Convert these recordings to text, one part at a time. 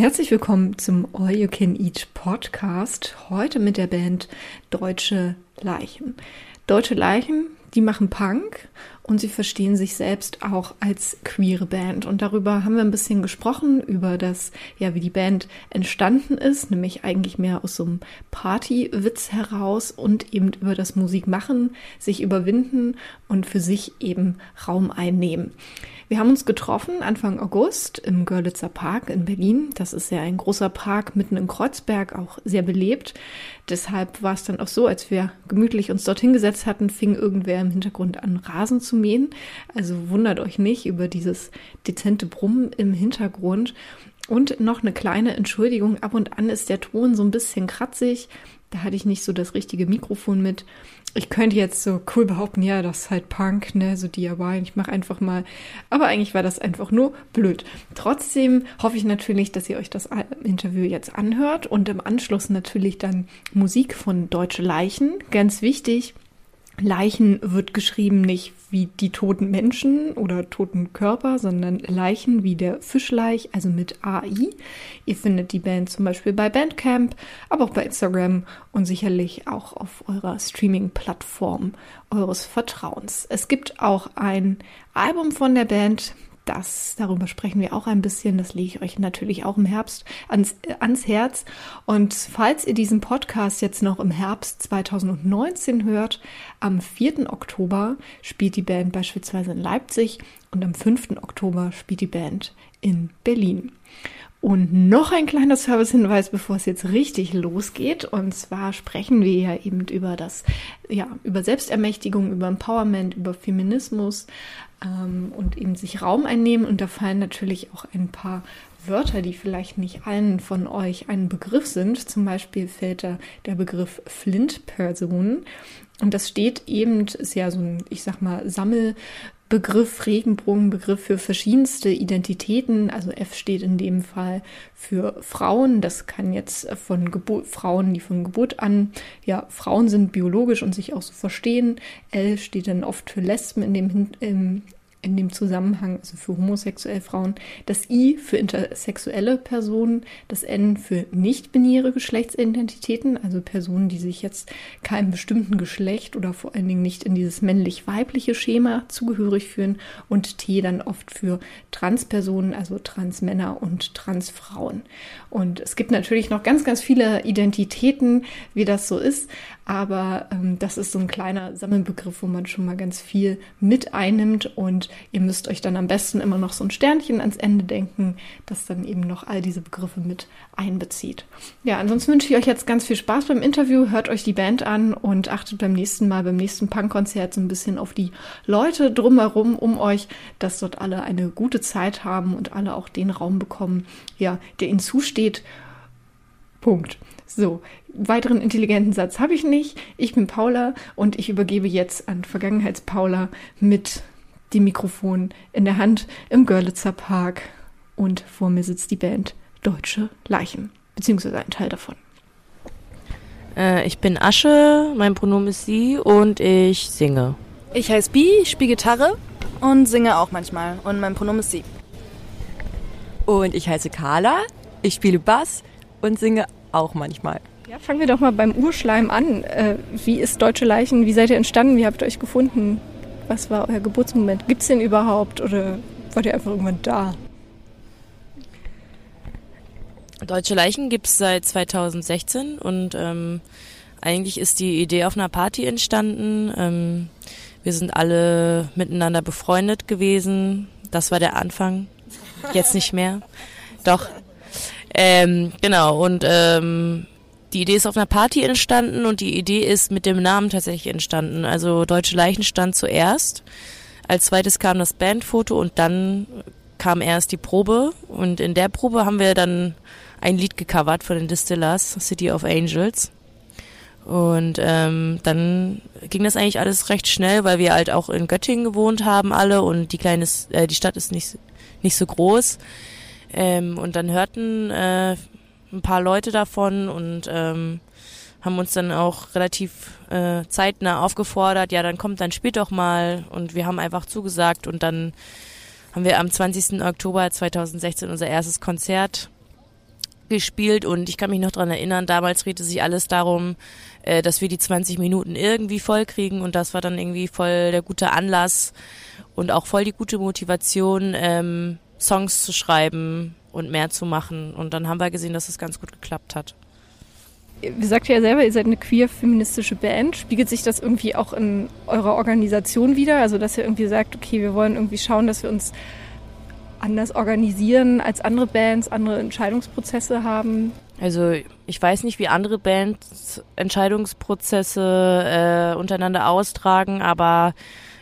Herzlich willkommen zum All You Can Eat Podcast. Heute mit der Band Deutsche Leichen. Deutsche Leichen, die machen Punk und sie verstehen sich selbst auch als queere Band. Und darüber haben wir ein bisschen gesprochen, über das, ja, wie die Band entstanden ist, nämlich eigentlich mehr aus so einem Partywitz heraus und eben über das Musikmachen, sich überwinden und für sich eben Raum einnehmen. Wir haben uns getroffen Anfang August im Görlitzer Park in Berlin. Das ist ja ein großer Park mitten in Kreuzberg, auch sehr belebt. Deshalb war es dann auch so, als wir gemütlich uns dorthin gesetzt hatten, fing irgendwer im Hintergrund an Rasen zu mähen. Also wundert euch nicht über dieses dezente Brummen im Hintergrund. Und noch eine kleine Entschuldigung, ab und an ist der Ton so ein bisschen kratzig. Da hatte ich nicht so das richtige Mikrofon mit ich könnte jetzt so cool behaupten, ja, das ist halt Punk, ne, so DIY, ich mache einfach mal. Aber eigentlich war das einfach nur blöd. Trotzdem hoffe ich natürlich, dass ihr euch das Interview jetzt anhört und im Anschluss natürlich dann Musik von Deutsche Leichen. Ganz wichtig, Leichen wird geschrieben nicht wie die toten Menschen oder toten Körper, sondern Leichen wie der Fischleich, also mit AI. Ihr findet die Band zum Beispiel bei Bandcamp, aber auch bei Instagram und sicherlich auch auf eurer Streaming-Plattform eures Vertrauens. Es gibt auch ein Album von der Band, das, darüber sprechen wir auch ein bisschen. Das lege ich euch natürlich auch im Herbst ans, äh, ans Herz. Und falls ihr diesen Podcast jetzt noch im Herbst 2019 hört, am 4. Oktober spielt die Band beispielsweise in Leipzig und am 5. Oktober spielt die Band in Berlin. Und noch ein kleiner Servicehinweis, bevor es jetzt richtig losgeht. Und zwar sprechen wir ja eben über das, ja, über Selbstermächtigung, über Empowerment, über Feminismus ähm, und eben sich Raum einnehmen. Und da fallen natürlich auch ein paar Wörter, die vielleicht nicht allen von euch ein Begriff sind. Zum Beispiel fällt da der Begriff Flint-Person. Und das steht eben, ist ja so ein, ich sag mal, Sammel Begriff Regenbogen, Begriff für verschiedenste Identitäten. Also F steht in dem Fall für Frauen. Das kann jetzt von Geburt, Frauen, die von Geburt an, ja, Frauen sind biologisch und sich auch so verstehen. L steht dann oft für Lesben in dem, im, in dem Zusammenhang, also für homosexuelle Frauen, das I für intersexuelle Personen, das N für nicht-binäre Geschlechtsidentitäten, also Personen, die sich jetzt keinem bestimmten Geschlecht oder vor allen Dingen nicht in dieses männlich-weibliche Schema zugehörig fühlen und T dann oft für Transpersonen, also Transmänner und Transfrauen. Und es gibt natürlich noch ganz, ganz viele Identitäten, wie das so ist, aber ähm, das ist so ein kleiner Sammelbegriff, wo man schon mal ganz viel mit einnimmt und ihr müsst euch dann am besten immer noch so ein Sternchen ans Ende denken, das dann eben noch all diese Begriffe mit einbezieht. Ja, ansonsten wünsche ich euch jetzt ganz viel Spaß beim Interview, hört euch die Band an und achtet beim nächsten Mal, beim nächsten Punkkonzert so ein bisschen auf die Leute drumherum um euch, dass dort alle eine gute Zeit haben und alle auch den Raum bekommen, ja, der ihnen zusteht. Punkt. So, weiteren intelligenten Satz habe ich nicht. Ich bin Paula und ich übergebe jetzt an Vergangenheitspaula mit dem Mikrofon in der Hand im Görlitzer Park und vor mir sitzt die Band Deutsche Leichen, beziehungsweise ein Teil davon. Äh, ich bin Asche, mein Pronomen ist sie und ich singe. Ich heiße Bi, ich spiele Gitarre und singe auch manchmal und mein Pronomen ist sie. Und ich heiße Carla, ich spiele Bass und singe auch manchmal. Ja, fangen wir doch mal beim Urschleim an. Äh, wie ist Deutsche Leichen? Wie seid ihr entstanden? Wie habt ihr euch gefunden? Was war euer Geburtsmoment? Gibt es den überhaupt oder wart ihr einfach irgendwann da? Deutsche Leichen gibt es seit 2016 und ähm, eigentlich ist die Idee auf einer Party entstanden. Ähm, wir sind alle miteinander befreundet gewesen. Das war der Anfang. Jetzt nicht mehr. Doch. Ähm, genau. Und ähm, die Idee ist auf einer Party entstanden und die Idee ist mit dem Namen tatsächlich entstanden. Also Deutsche Leichen stand zuerst. Als zweites kam das Bandfoto und dann kam erst die Probe. Und in der Probe haben wir dann ein Lied gecovert von den Distillers, City of Angels. Und ähm, dann ging das eigentlich alles recht schnell, weil wir halt auch in Göttingen gewohnt haben alle und die kleine, äh, die Stadt ist nicht nicht so groß. Ähm, und dann hörten äh, ein paar Leute davon und ähm, haben uns dann auch relativ äh, zeitnah aufgefordert, ja, dann kommt, dann spielt doch mal. Und wir haben einfach zugesagt und dann haben wir am 20. Oktober 2016 unser erstes Konzert gespielt und ich kann mich noch dran erinnern, damals drehte sich alles darum, äh, dass wir die 20 Minuten irgendwie voll kriegen und das war dann irgendwie voll der gute Anlass und auch voll die gute Motivation, ähm, Songs zu schreiben und mehr zu machen und dann haben wir gesehen, dass es ganz gut geklappt hat. Ihr sagt ja selber, ihr seid eine queer-feministische Band. Spiegelt sich das irgendwie auch in eurer Organisation wieder? Also, dass ihr irgendwie sagt, okay, wir wollen irgendwie schauen, dass wir uns anders organisieren als andere Bands, andere Entscheidungsprozesse haben? Also ich weiß nicht, wie andere Bands Entscheidungsprozesse äh, untereinander austragen, aber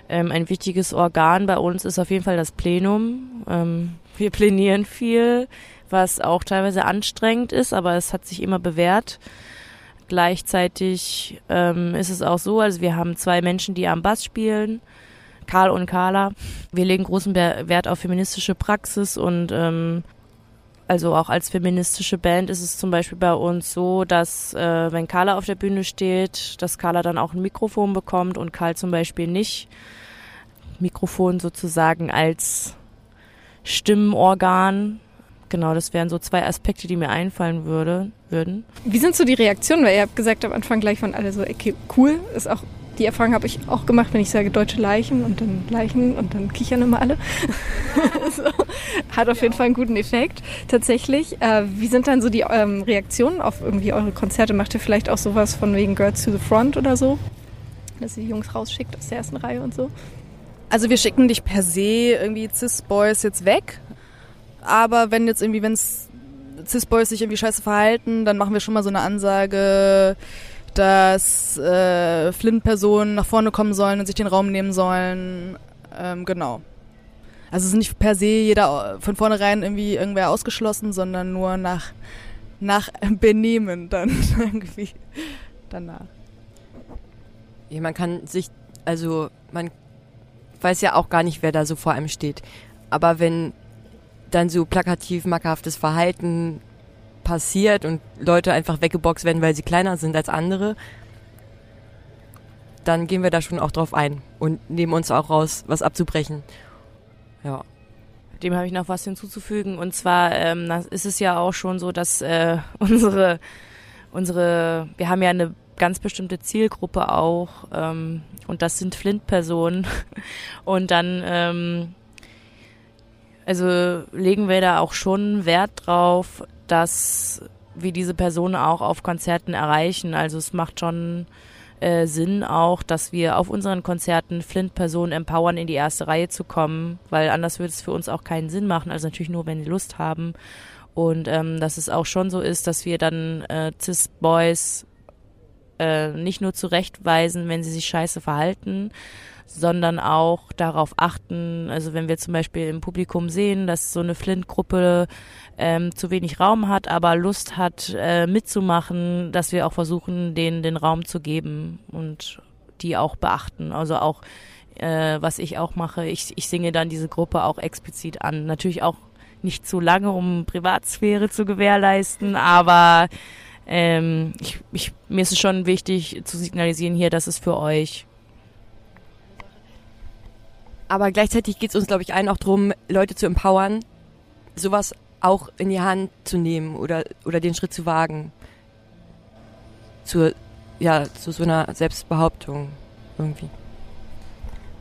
ähm, ein wichtiges Organ bei uns ist auf jeden Fall das Plenum. Ähm, wir plänieren viel, was auch teilweise anstrengend ist, aber es hat sich immer bewährt. Gleichzeitig ähm, ist es auch so, also wir haben zwei Menschen, die am Bass spielen, Karl und Carla. Wir legen großen Wert auf feministische Praxis und ähm, also auch als feministische Band ist es zum Beispiel bei uns so, dass äh, wenn Carla auf der Bühne steht, dass Carla dann auch ein Mikrofon bekommt und Karl zum Beispiel nicht. Mikrofon sozusagen als Stimmenorgan Genau, das wären so zwei Aspekte, die mir einfallen würde, würden. Wie sind so die Reaktionen? Weil ihr habt gesagt, am Anfang gleich von alle so, okay, cool, ist auch, die Erfahrung habe ich auch gemacht, wenn ich sage deutsche Leichen und dann Leichen und dann kichern immer alle. so, hat auf jeden Fall einen guten Effekt, tatsächlich. Äh, wie sind dann so die ähm, Reaktionen auf irgendwie eure Konzerte? Macht ihr vielleicht auch sowas von wegen Girls to the Front oder so? Dass ihr die Jungs rausschickt aus der ersten Reihe und so? Also wir schicken dich per se irgendwie Cis-Boys jetzt weg, aber wenn jetzt irgendwie, wenn es Cis-Boys sich irgendwie scheiße verhalten, dann machen wir schon mal so eine Ansage, dass äh, Flint-Personen nach vorne kommen sollen und sich den Raum nehmen sollen. Ähm, genau. Also es ist nicht per se jeder von vornherein irgendwie irgendwer ausgeschlossen, sondern nur nach, nach Benehmen dann irgendwie danach. Ja, man kann sich, also man weiß ja auch gar nicht, wer da so vor einem steht. Aber wenn dann so plakativ mackerhaftes Verhalten passiert und Leute einfach weggeboxt werden, weil sie kleiner sind als andere, dann gehen wir da schon auch drauf ein und nehmen uns auch raus, was abzubrechen. Ja. Dem habe ich noch was hinzuzufügen. Und zwar ähm, ist es ja auch schon so, dass äh, unsere, unsere, wir haben ja eine ganz bestimmte Zielgruppe auch ähm, und das sind Flint-Personen. Und dann ähm, also legen wir da auch schon Wert drauf, dass wir diese Personen auch auf Konzerten erreichen. Also es macht schon äh, Sinn auch, dass wir auf unseren Konzerten Flint-Personen empowern, in die erste Reihe zu kommen, weil anders würde es für uns auch keinen Sinn machen. Also natürlich nur, wenn die Lust haben. Und ähm, dass es auch schon so ist, dass wir dann äh, Cis-Boys äh, nicht nur zurechtweisen, wenn sie sich scheiße verhalten, sondern auch darauf achten, also wenn wir zum Beispiel im Publikum sehen, dass so eine Flint-Gruppe ähm, zu wenig Raum hat, aber Lust hat äh, mitzumachen, dass wir auch versuchen, denen den Raum zu geben und die auch beachten. Also auch, äh, was ich auch mache, ich, ich singe dann diese Gruppe auch explizit an. Natürlich auch nicht zu lange, um Privatsphäre zu gewährleisten, aber ähm, ich, ich, mir ist es schon wichtig zu signalisieren hier, dass es für euch aber gleichzeitig geht es uns, glaube ich, allen auch darum, Leute zu empowern, sowas auch in die Hand zu nehmen oder, oder den Schritt zu wagen. Zur, ja, zu so einer Selbstbehauptung irgendwie.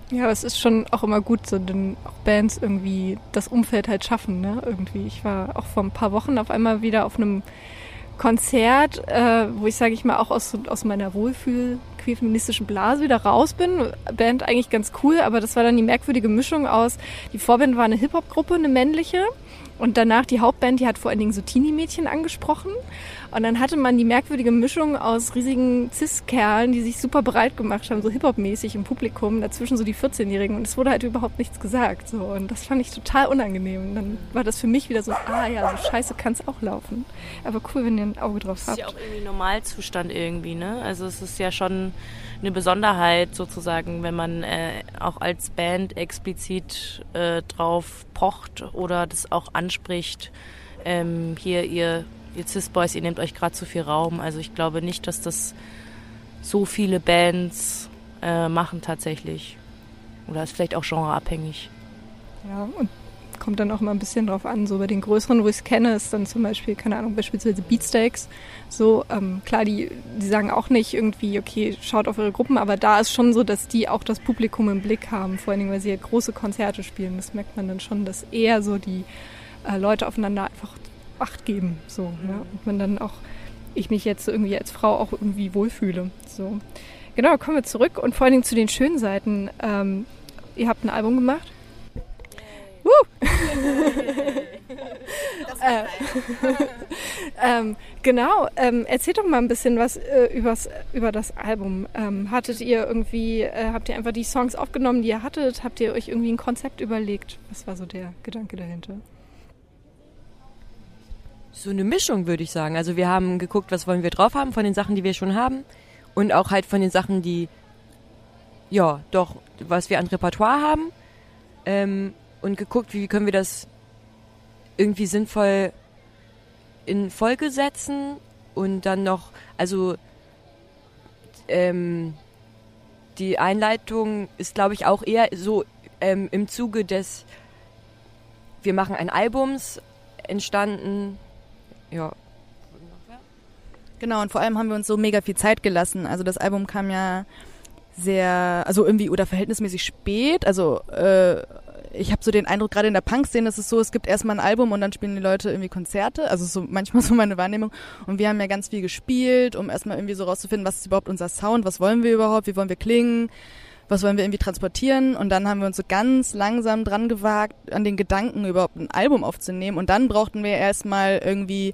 Ja, aber es ist schon auch immer gut, so denn auch Bands irgendwie das Umfeld halt schaffen, ne? Irgendwie. Ich war auch vor ein paar Wochen auf einmal wieder auf einem Konzert, äh, wo ich, sage ich mal, auch aus, aus meiner Wohlfühl queer-feministischen Blase wieder raus bin. Band eigentlich ganz cool, aber das war dann die merkwürdige Mischung aus, die Vorband war eine Hip-Hop-Gruppe, eine männliche und danach die Hauptband, die hat vor allen Dingen so Teenie-Mädchen angesprochen. Und dann hatte man die merkwürdige Mischung aus riesigen Cis-Kerlen, die sich super bereit gemacht haben, so Hip-Hop-mäßig im Publikum, dazwischen so die 14-Jährigen. Und es wurde halt überhaupt nichts gesagt. So. Und das fand ich total unangenehm. Und dann war das für mich wieder so, ah ja, so scheiße kann es auch laufen. Aber cool, wenn ihr ein Auge drauf habt. Das ist ja auch irgendwie Normalzustand irgendwie, ne? Also es ist ja schon eine Besonderheit sozusagen, wenn man äh, auch als Band explizit äh, drauf pocht oder das auch anspricht. Ähm, hier, ihr, ihr Cis-Boys, ihr nehmt euch gerade zu viel Raum. Also ich glaube nicht, dass das so viele Bands äh, machen tatsächlich. Oder ist vielleicht auch genreabhängig. Ja, und kommt dann auch immer ein bisschen drauf an. So bei den größeren, wo ich es kenne, ist dann zum Beispiel, keine Ahnung, beispielsweise Beatsteaks. So, ähm, klar, die, die sagen auch nicht irgendwie, okay, schaut auf eure Gruppen, aber da ist schon so, dass die auch das Publikum im Blick haben, vor allen Dingen, weil sie ja große Konzerte spielen. Das merkt man dann schon, dass eher so die äh, Leute aufeinander einfach Acht geben. So, ne? Und man dann auch, ich mich jetzt irgendwie als Frau auch irgendwie wohlfühle. So. Genau, kommen wir zurück und vor allen Dingen zu den schönen Seiten. Ähm, ihr habt ein Album gemacht. Äh, ähm, genau, ähm, erzählt doch mal ein bisschen was äh, übers, über das Album. Ähm, hattet ihr irgendwie, äh, habt ihr einfach die Songs aufgenommen, die ihr hattet? Habt ihr euch irgendwie ein Konzept überlegt? Was war so der Gedanke dahinter? So eine Mischung, würde ich sagen. Also wir haben geguckt, was wollen wir drauf haben von den Sachen, die wir schon haben und auch halt von den Sachen, die, ja, doch, was wir an Repertoire haben ähm, und geguckt, wie können wir das irgendwie sinnvoll in Folge setzen und dann noch, also ähm, die Einleitung ist, glaube ich, auch eher so ähm, im Zuge des wir machen ein Albums entstanden. Ja, Genau, und vor allem haben wir uns so mega viel Zeit gelassen. Also das Album kam ja sehr, also irgendwie oder verhältnismäßig spät. Also äh, ich habe so den Eindruck, gerade in der Punk-Szene ist es so, es gibt erstmal ein Album und dann spielen die Leute irgendwie Konzerte. Also so manchmal so meine Wahrnehmung. Und wir haben ja ganz viel gespielt, um erstmal irgendwie so rauszufinden, was ist überhaupt unser Sound, was wollen wir überhaupt, wie wollen wir klingen, was wollen wir irgendwie transportieren. Und dann haben wir uns so ganz langsam dran gewagt, an den Gedanken überhaupt ein Album aufzunehmen. Und dann brauchten wir erstmal irgendwie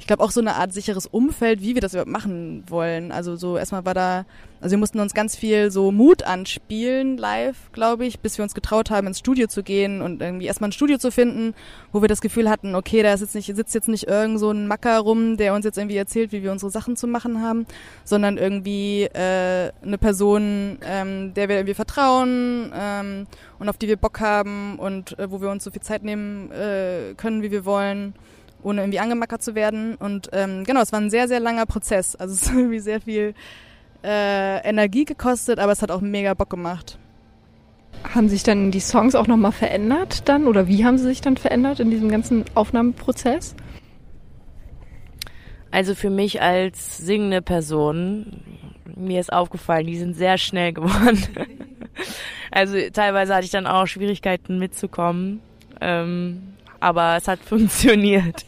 ich glaube, auch so eine Art sicheres Umfeld, wie wir das überhaupt machen wollen. Also so erstmal war da, also wir mussten uns ganz viel so Mut anspielen live, glaube ich, bis wir uns getraut haben, ins Studio zu gehen und irgendwie erstmal ein Studio zu finden, wo wir das Gefühl hatten, okay, da sitzt, nicht, sitzt jetzt nicht irgend so ein Macker rum, der uns jetzt irgendwie erzählt, wie wir unsere Sachen zu machen haben, sondern irgendwie äh, eine Person, ähm, der wir irgendwie vertrauen ähm, und auf die wir Bock haben und äh, wo wir uns so viel Zeit nehmen äh, können, wie wir wollen ohne irgendwie angemackert zu werden. Und ähm, genau, es war ein sehr, sehr langer Prozess. Also es hat irgendwie sehr viel äh, Energie gekostet, aber es hat auch mega Bock gemacht. Haben sich dann die Songs auch nochmal verändert dann? Oder wie haben sie sich dann verändert in diesem ganzen Aufnahmeprozess? Also für mich als singende Person, mir ist aufgefallen, die sind sehr schnell geworden. also teilweise hatte ich dann auch Schwierigkeiten mitzukommen. Ähm, aber es hat funktioniert.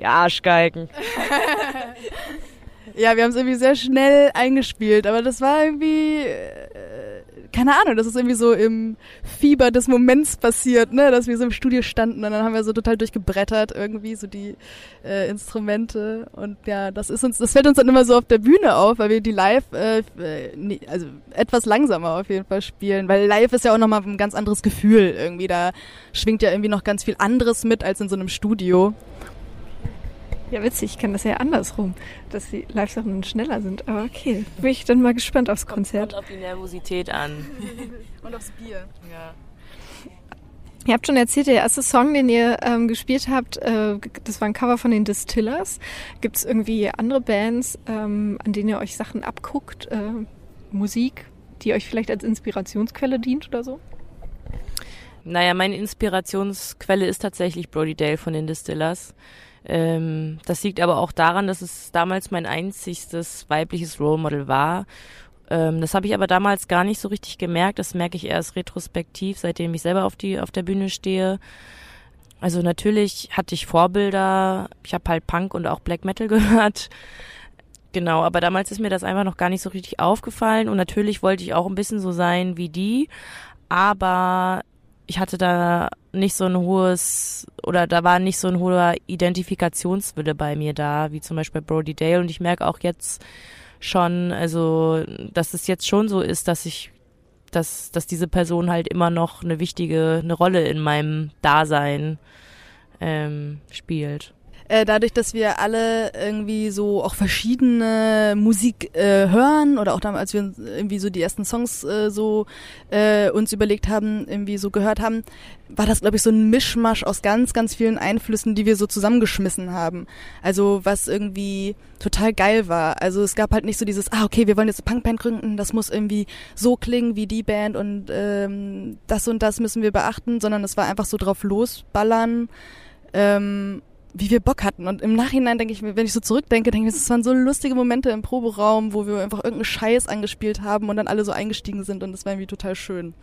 Ja, Arschgeigen. ja, wir haben es irgendwie sehr schnell eingespielt, aber das war irgendwie, äh, keine Ahnung, das ist irgendwie so im Fieber des Moments passiert, ne, dass wir so im Studio standen und dann haben wir so total durchgebrettert irgendwie so die äh, Instrumente und ja, das ist uns, das fällt uns dann immer so auf der Bühne auf, weil wir die live, äh, nee, also etwas langsamer auf jeden Fall spielen, weil live ist ja auch nochmal ein ganz anderes Gefühl irgendwie, da schwingt ja irgendwie noch ganz viel anderes mit als in so einem Studio. Ja, witzig, ich kenne das ja andersrum, dass die Live-Sachen schneller sind. Aber okay, bin ich dann mal gespannt aufs Konzert. Kommt auf die Nervosität an. Und aufs Bier. Ja. Ihr habt schon erzählt, der erste Song, den ihr ähm, gespielt habt, äh, das war ein Cover von den Distillers. Gibt es irgendwie andere Bands, ähm, an denen ihr euch Sachen abguckt, äh, Musik, die euch vielleicht als Inspirationsquelle dient oder so? Naja, meine Inspirationsquelle ist tatsächlich Brody Dale von den Distillers. Ähm, das liegt aber auch daran, dass es damals mein einzigstes weibliches Role Model war. Ähm, das habe ich aber damals gar nicht so richtig gemerkt. Das merke ich erst retrospektiv, seitdem ich selber auf, die, auf der Bühne stehe. Also natürlich hatte ich Vorbilder. Ich habe halt Punk und auch Black Metal gehört. Genau, aber damals ist mir das einfach noch gar nicht so richtig aufgefallen und natürlich wollte ich auch ein bisschen so sein wie die, aber ich hatte da nicht so ein hohes oder da war nicht so ein hoher Identifikationswille bei mir da, wie zum Beispiel Brody Dale. Und ich merke auch jetzt schon, also, dass es jetzt schon so ist, dass ich, dass, dass diese Person halt immer noch eine wichtige, eine Rolle in meinem Dasein ähm, spielt. Äh, dadurch, dass wir alle irgendwie so auch verschiedene Musik äh, hören oder auch damals, als wir irgendwie so die ersten Songs äh, so äh, uns überlegt haben, irgendwie so gehört haben, war das, glaube ich, so ein Mischmasch aus ganz, ganz vielen Einflüssen, die wir so zusammengeschmissen haben. Also was irgendwie total geil war. Also es gab halt nicht so dieses, ah, okay, wir wollen jetzt eine Punkband gründen, das muss irgendwie so klingen wie die Band und ähm, das und das müssen wir beachten, sondern es war einfach so drauf losballern. Ähm, wie wir Bock hatten. Und im Nachhinein denke ich mir, wenn ich so zurückdenke, denke ich mir, das waren so lustige Momente im Proberaum, wo wir einfach irgendeinen Scheiß angespielt haben und dann alle so eingestiegen sind und das war irgendwie total schön.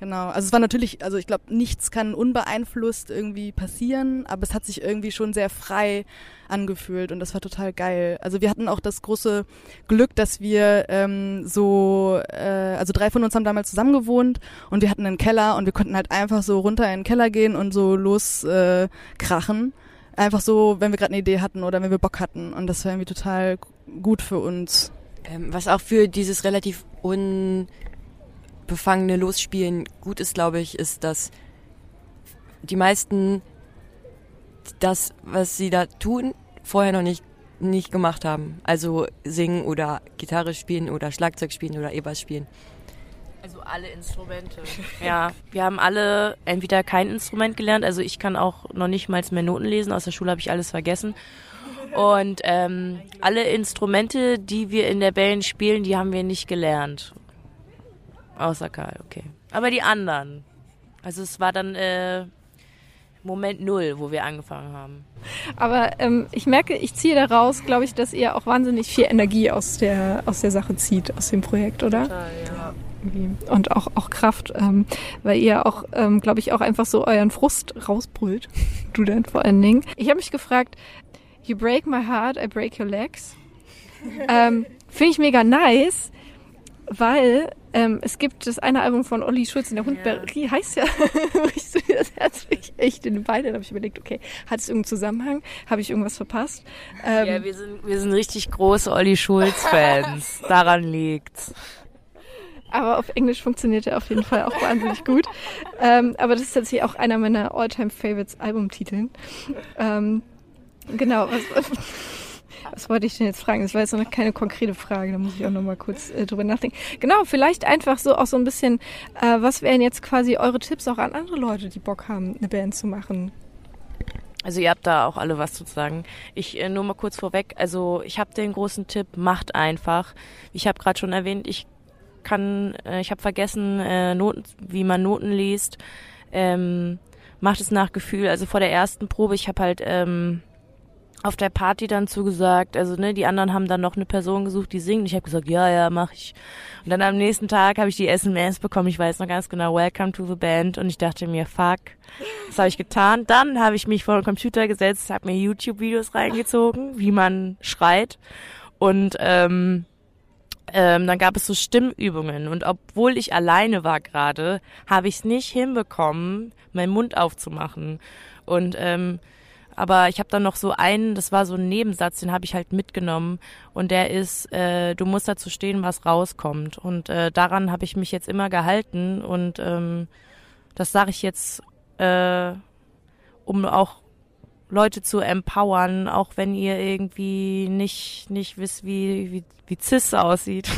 Genau. Also es war natürlich, also ich glaube, nichts kann unbeeinflusst irgendwie passieren, aber es hat sich irgendwie schon sehr frei angefühlt und das war total geil. Also wir hatten auch das große Glück, dass wir ähm, so, äh, also drei von uns haben damals zusammen gewohnt und wir hatten einen Keller und wir konnten halt einfach so runter in den Keller gehen und so loskrachen. Äh, krachen. Einfach so, wenn wir gerade eine Idee hatten oder wenn wir Bock hatten und das war irgendwie total gut für uns. Ähm, was auch für dieses relativ un befangene Losspielen gut ist, glaube ich, ist, dass die meisten das, was sie da tun, vorher noch nicht, nicht gemacht haben. Also singen oder Gitarre spielen oder Schlagzeug spielen oder E-Bass spielen. Also alle Instrumente. ja, wir haben alle entweder kein Instrument gelernt, also ich kann auch noch nicht mal mehr Noten lesen, aus der Schule habe ich alles vergessen. Und ähm, alle Instrumente, die wir in der Band spielen, die haben wir nicht gelernt. Außer Karl, okay. Aber die anderen. Also es war dann äh, Moment null, wo wir angefangen haben. Aber ähm, ich merke, ich ziehe daraus, glaube ich, dass ihr auch wahnsinnig viel Energie aus der, aus der Sache zieht, aus dem Projekt, oder? Total, ja. Und auch, auch Kraft, ähm, weil ihr auch, ähm, glaube ich, auch einfach so euren Frust rausbrüllt. Du denn vor allen Dingen. Ich habe mich gefragt, you break my heart, I break your legs. ähm, Finde ich mega nice, weil ähm, es gibt das eine Album von Olli Schulz, der Hund ja. Heißt ja, brichst du dir das Herz echt in den Beinen? Dann habe ich überlegt, okay, hat es irgendeinen Zusammenhang? Habe ich irgendwas verpasst? Ähm, ja, wir sind, wir sind richtig große Olli Schulz-Fans. Daran liegt's. Aber auf Englisch funktioniert er auf jeden Fall auch wahnsinnig gut. Ähm, aber das ist tatsächlich auch einer meiner All-Time-Favorites Albumtiteln. Ähm, genau. Was, was wollte ich denn jetzt fragen? Das war jetzt noch keine konkrete Frage, da muss ich auch noch mal kurz äh, drüber nachdenken. Genau, vielleicht einfach so auch so ein bisschen, äh, was wären jetzt quasi eure Tipps auch an andere Leute, die Bock haben, eine Band zu machen? Also ihr habt da auch alle was zu sagen. Ich äh, nur mal kurz vorweg, also ich habe den großen Tipp, macht einfach. Ich habe gerade schon erwähnt, ich kann, äh, ich habe vergessen, äh, Noten, wie man Noten liest. Ähm, macht es nach Gefühl. Also vor der ersten Probe, ich habe halt ähm, auf der Party dann zugesagt, also ne, die anderen haben dann noch eine Person gesucht, die singt. Ich habe gesagt, ja, ja, mach ich. Und dann am nächsten Tag habe ich die SMS bekommen. Ich weiß noch ganz genau, Welcome to the Band. Und ich dachte mir, fuck, was habe ich getan? Dann habe ich mich vor den Computer gesetzt, habe mir YouTube-Videos reingezogen, wie man schreit. Und ähm, ähm, dann gab es so Stimmübungen. Und obwohl ich alleine war gerade, habe ich es nicht hinbekommen, meinen Mund aufzumachen. Und ähm, aber ich habe dann noch so einen, das war so ein Nebensatz, den habe ich halt mitgenommen und der ist, äh, du musst dazu stehen, was rauskommt. Und äh, daran habe ich mich jetzt immer gehalten und ähm, das sage ich jetzt, äh, um auch Leute zu empowern, auch wenn ihr irgendwie nicht, nicht wisst, wie, wie, wie Cis aussieht.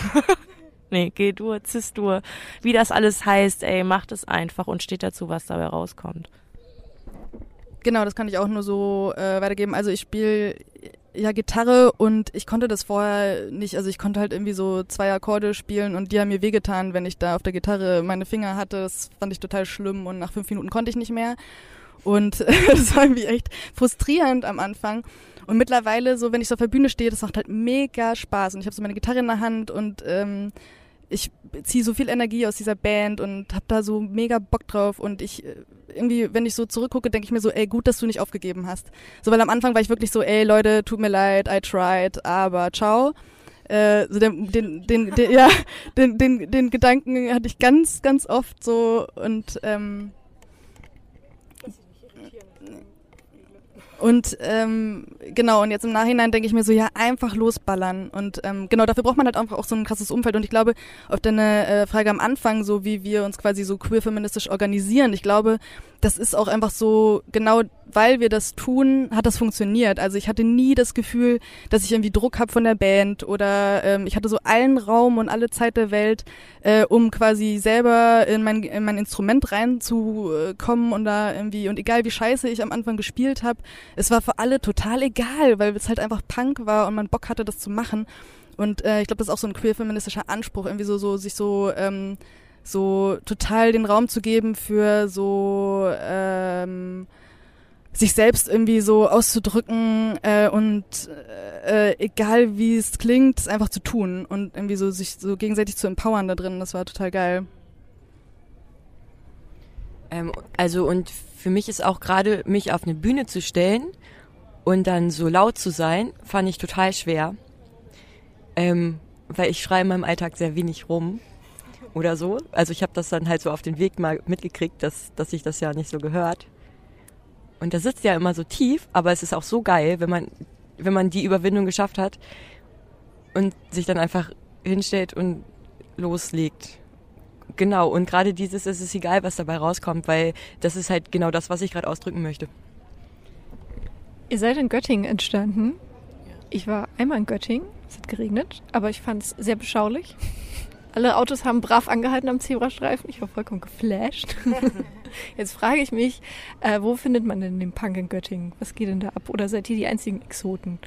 nee, G-Dur, Cis-Dur, wie das alles heißt, ey, macht es einfach und steht dazu, was dabei rauskommt. Genau, das kann ich auch nur so äh, weitergeben. Also ich spiele ja Gitarre und ich konnte das vorher nicht. Also ich konnte halt irgendwie so zwei Akkorde spielen und die haben mir wehgetan, wenn ich da auf der Gitarre meine Finger hatte. Das fand ich total schlimm und nach fünf Minuten konnte ich nicht mehr. Und das war irgendwie echt frustrierend am Anfang. Und mittlerweile, so wenn ich so auf der Bühne stehe, das macht halt mega Spaß. Und ich habe so meine Gitarre in der Hand und ähm, ich ziehe so viel Energie aus dieser Band und habe da so mega Bock drauf und ich äh, irgendwie, wenn ich so zurückgucke, denke ich mir so, ey, gut, dass du nicht aufgegeben hast. So, weil am Anfang war ich wirklich so, ey, Leute, tut mir leid, I tried, aber ciao. Äh, so den, den, den, den, ja, den, den, den Gedanken hatte ich ganz, ganz oft so und ähm, Und ähm, genau, und jetzt im Nachhinein denke ich mir so, ja, einfach losballern. Und ähm, genau, dafür braucht man halt einfach auch so ein krasses Umfeld. Und ich glaube, auf deine äh, Frage am Anfang, so wie wir uns quasi so queer-feministisch organisieren, ich glaube, das ist auch einfach so, genau weil wir das tun, hat das funktioniert. Also ich hatte nie das Gefühl, dass ich irgendwie Druck habe von der Band oder ähm, ich hatte so allen Raum und alle Zeit der Welt, äh, um quasi selber in mein, in mein Instrument reinzukommen und da irgendwie, und egal wie scheiße ich am Anfang gespielt habe, es war für alle total egal, weil es halt einfach Punk war und man Bock hatte, das zu machen. Und äh, ich glaube, das ist auch so ein queer-feministischer Anspruch, irgendwie so, so sich so ähm, so total den Raum zu geben für so ähm, sich selbst irgendwie so auszudrücken äh, und äh, egal wie es klingt, es einfach zu tun und irgendwie so sich so gegenseitig zu empowern da drin. Das war total geil. Ähm, also und für mich ist auch gerade mich auf eine Bühne zu stellen und dann so laut zu sein, fand ich total schwer, ähm, weil ich schreie in meinem Alltag sehr wenig rum oder so. Also ich habe das dann halt so auf den Weg mal mitgekriegt, dass, dass sich das ja nicht so gehört. Und das sitzt ja immer so tief, aber es ist auch so geil, wenn man, wenn man die Überwindung geschafft hat und sich dann einfach hinstellt und loslegt. Genau, und gerade dieses, es ist egal, was dabei rauskommt, weil das ist halt genau das, was ich gerade ausdrücken möchte. Ihr seid in Göttingen entstanden. Ich war einmal in Göttingen, es hat geregnet, aber ich fand es sehr beschaulich. Alle Autos haben brav angehalten am Zebrastreifen. Ich war vollkommen geflasht. Jetzt frage ich mich, äh, wo findet man denn den Punk in Göttingen? Was geht denn da ab? Oder seid ihr die einzigen Exoten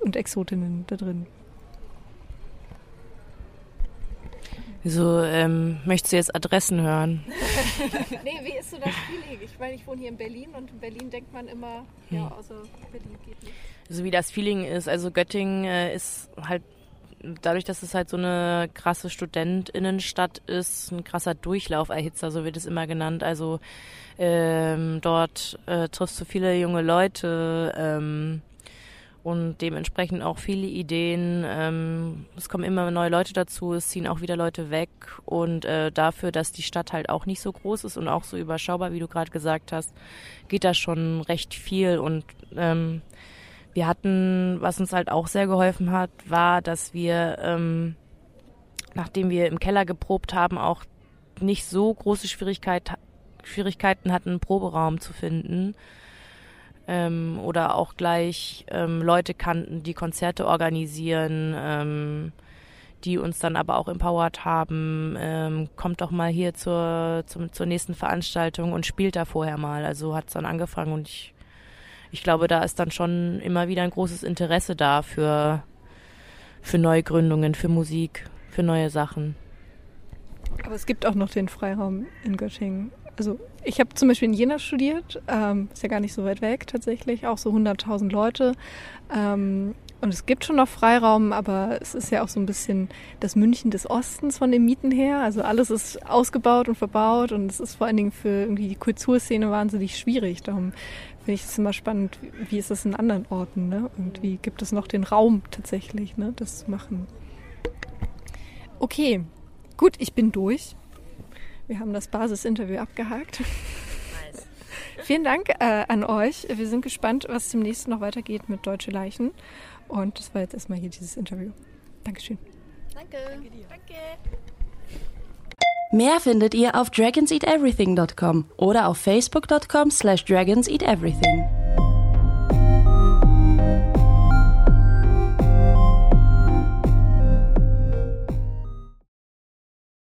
und Exotinnen da drin? Wieso ähm, möchtest du jetzt Adressen hören? nee, wie ist so das Feeling? Ich meine, ich wohne hier in Berlin und in Berlin denkt man immer, hm. ja, außer Berlin geht nicht. Also wie das Feeling ist, also Göttingen äh, ist halt dadurch, dass es halt so eine krasse Studentinnenstadt ist, ein krasser Durchlauferhitzer, so wird es immer genannt. Also ähm, dort äh, triffst du viele junge Leute ähm, und dementsprechend auch viele Ideen. Ähm, es kommen immer neue Leute dazu, es ziehen auch wieder Leute weg und äh, dafür, dass die Stadt halt auch nicht so groß ist und auch so überschaubar, wie du gerade gesagt hast, geht da schon recht viel und ähm, wir hatten, was uns halt auch sehr geholfen hat, war, dass wir, ähm, nachdem wir im Keller geprobt haben, auch nicht so große Schwierigkeit, Schwierigkeiten hatten, einen Proberaum zu finden. Ähm, oder auch gleich ähm, Leute kannten, die Konzerte organisieren, ähm, die uns dann aber auch empowert haben, ähm, kommt doch mal hier zur, zum, zur nächsten Veranstaltung und spielt da vorher mal. Also hat es dann angefangen und ich ich glaube, da ist dann schon immer wieder ein großes Interesse da für, für Neugründungen, für Musik, für neue Sachen. Aber es gibt auch noch den Freiraum in Göttingen. Also ich habe zum Beispiel in Jena studiert, ähm, ist ja gar nicht so weit weg tatsächlich, auch so 100.000 Leute. Ähm, und es gibt schon noch Freiraum, aber es ist ja auch so ein bisschen das München des Ostens von den Mieten her. Also alles ist ausgebaut und verbaut und es ist vor allen Dingen für irgendwie die Kulturszene wahnsinnig schwierig. Darum finde ich es immer spannend, wie ist es in anderen Orten, ne? Und wie gibt es noch den Raum tatsächlich, ne, das zu machen. Okay, gut, ich bin durch. Wir haben das Basisinterview abgehakt. Nice. Vielen Dank äh, an euch. Wir sind gespannt, was demnächst noch weitergeht mit Deutsche Leichen. Und das war jetzt erstmal hier dieses Interview. Dankeschön. Danke. Danke dir. Danke. Mehr findet ihr auf dragonseateverything.com oder auf facebook.com slash dragonseateverything.